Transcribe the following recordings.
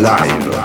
live.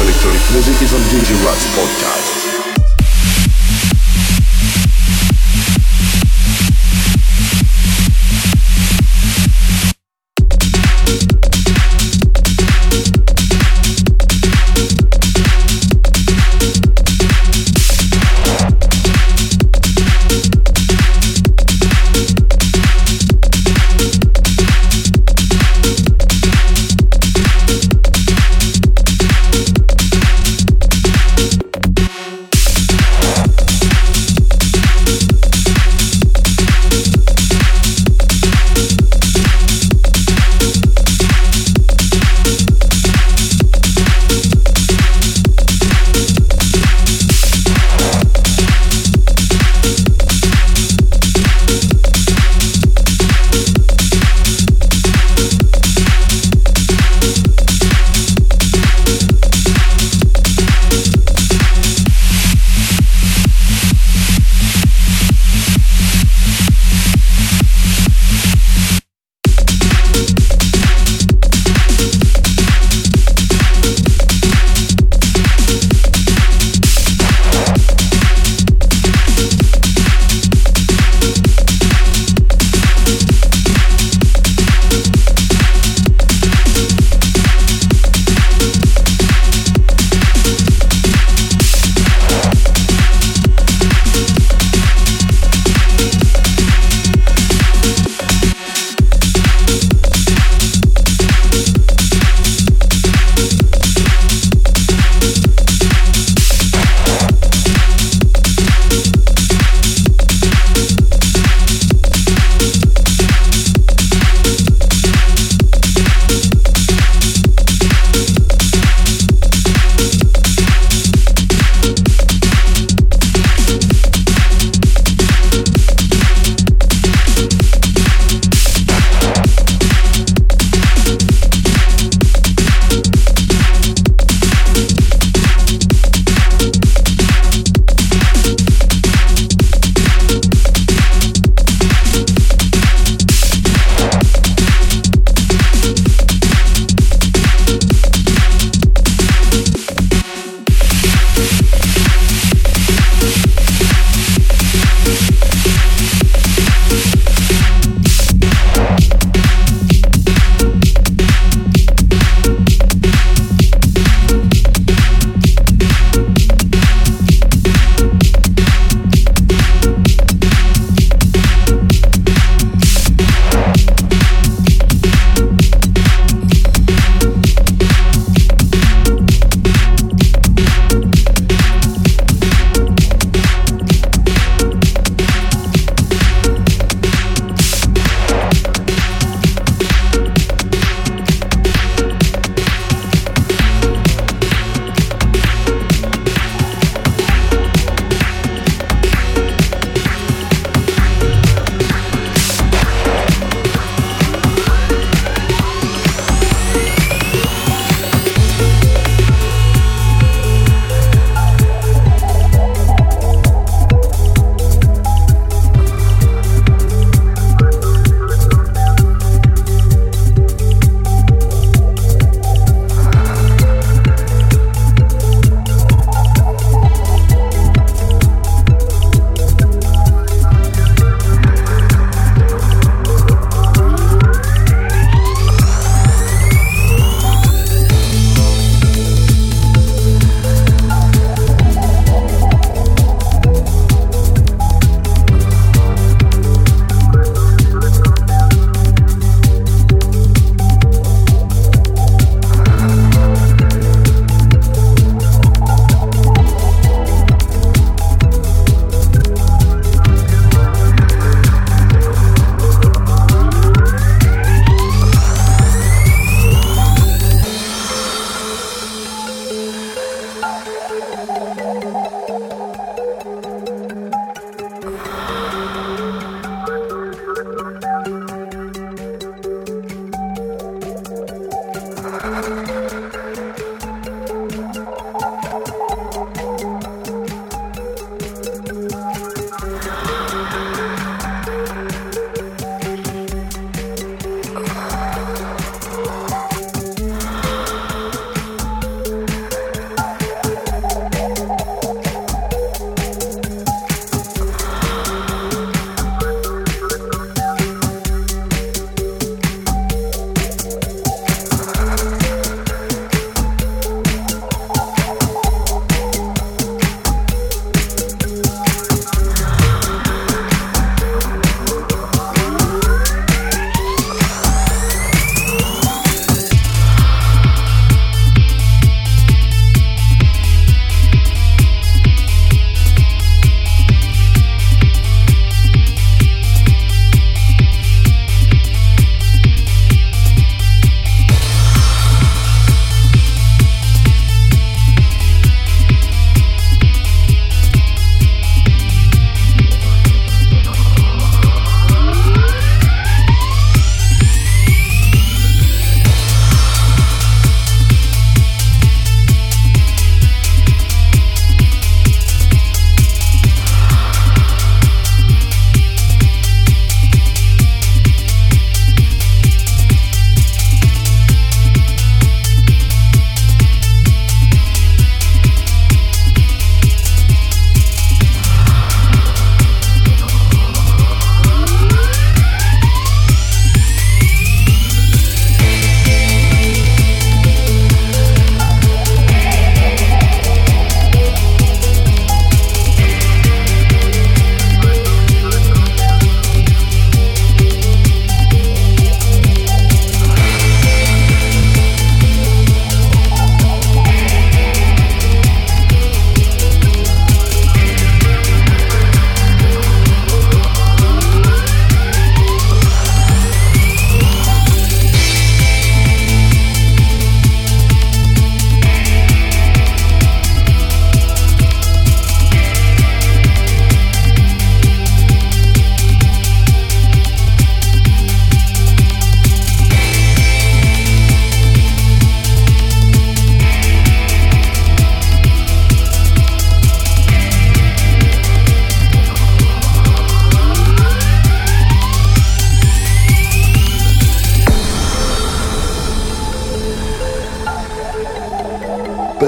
Electronic Music is on DJ Rats Podcast.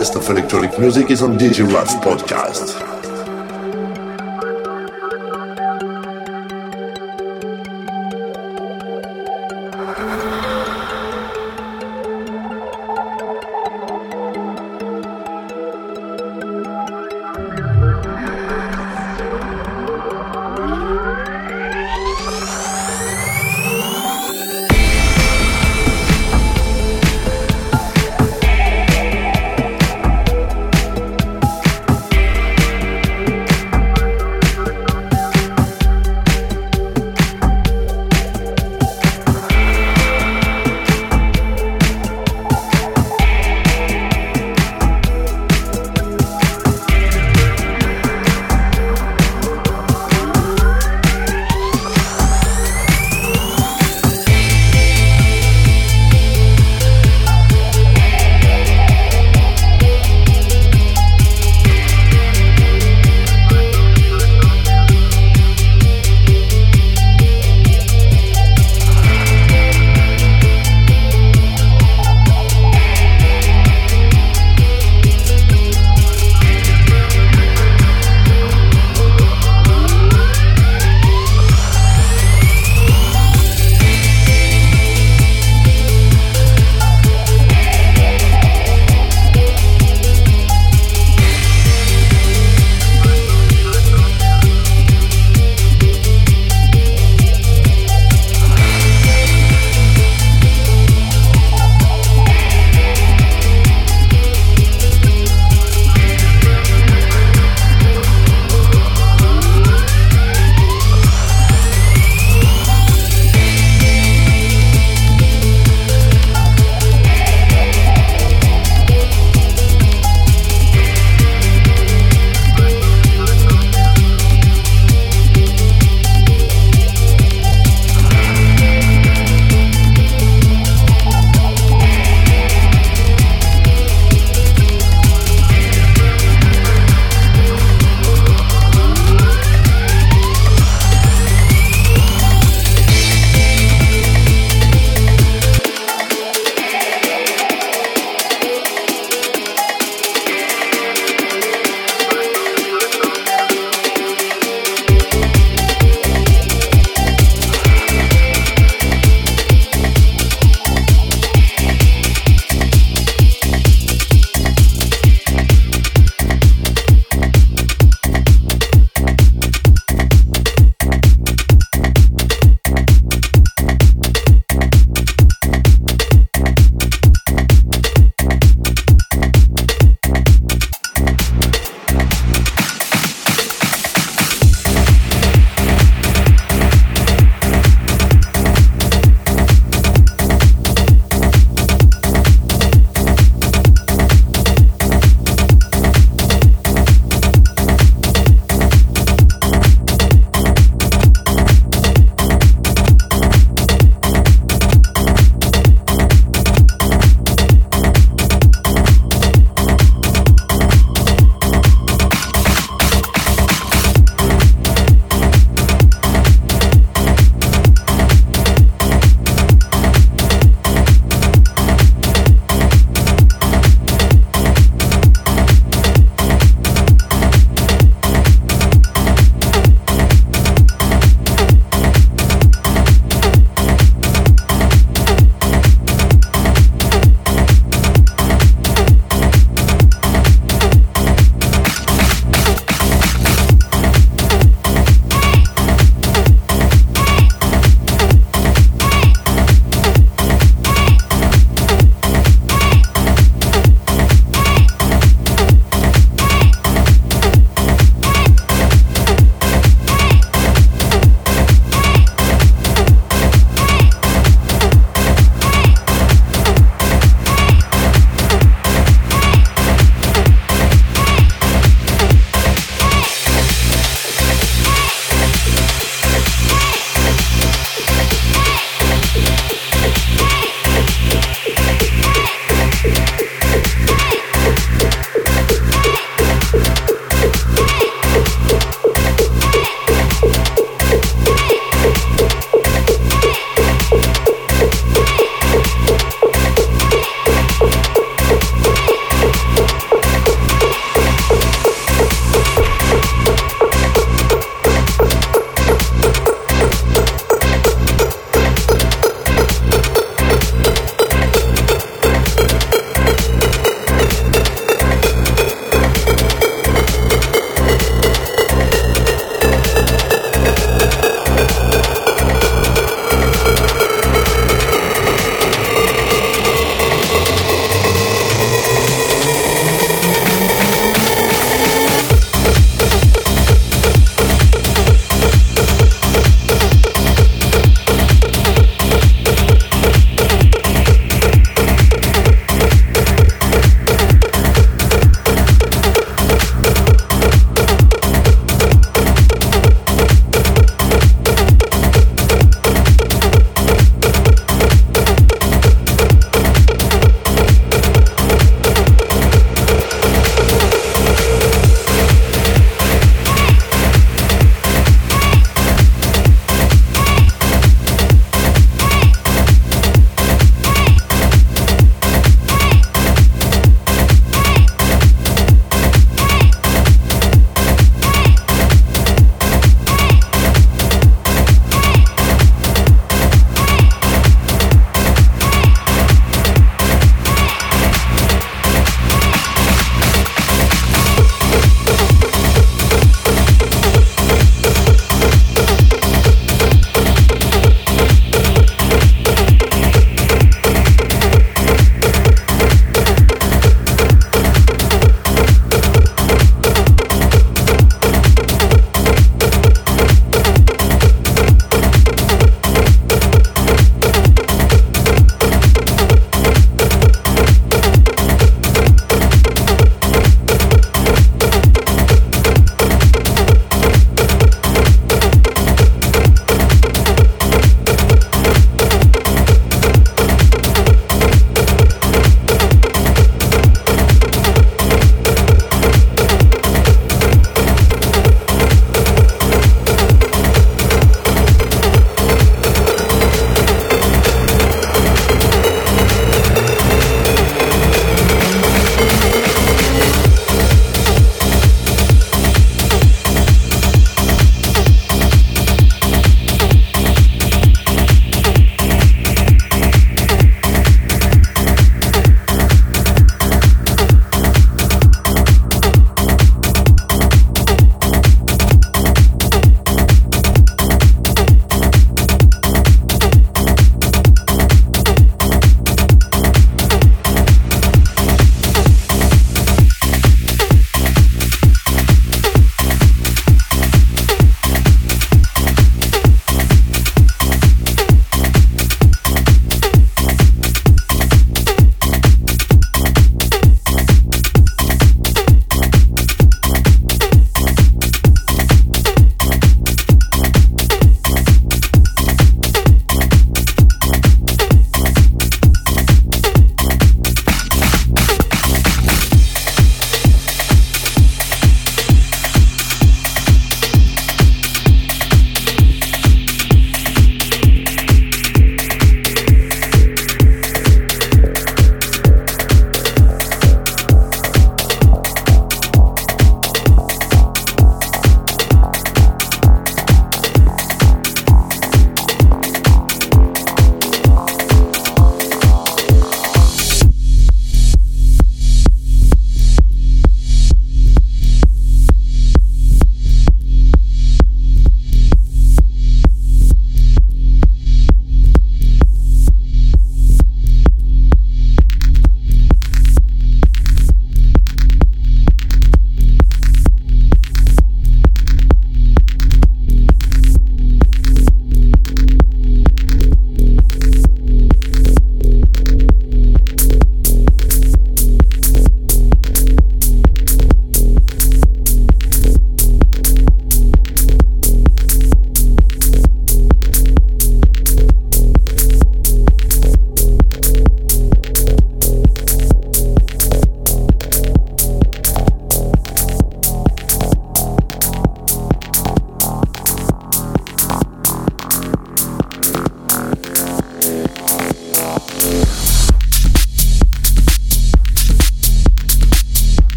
Best of electronic music is on DJ Ralph's podcast.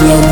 Digital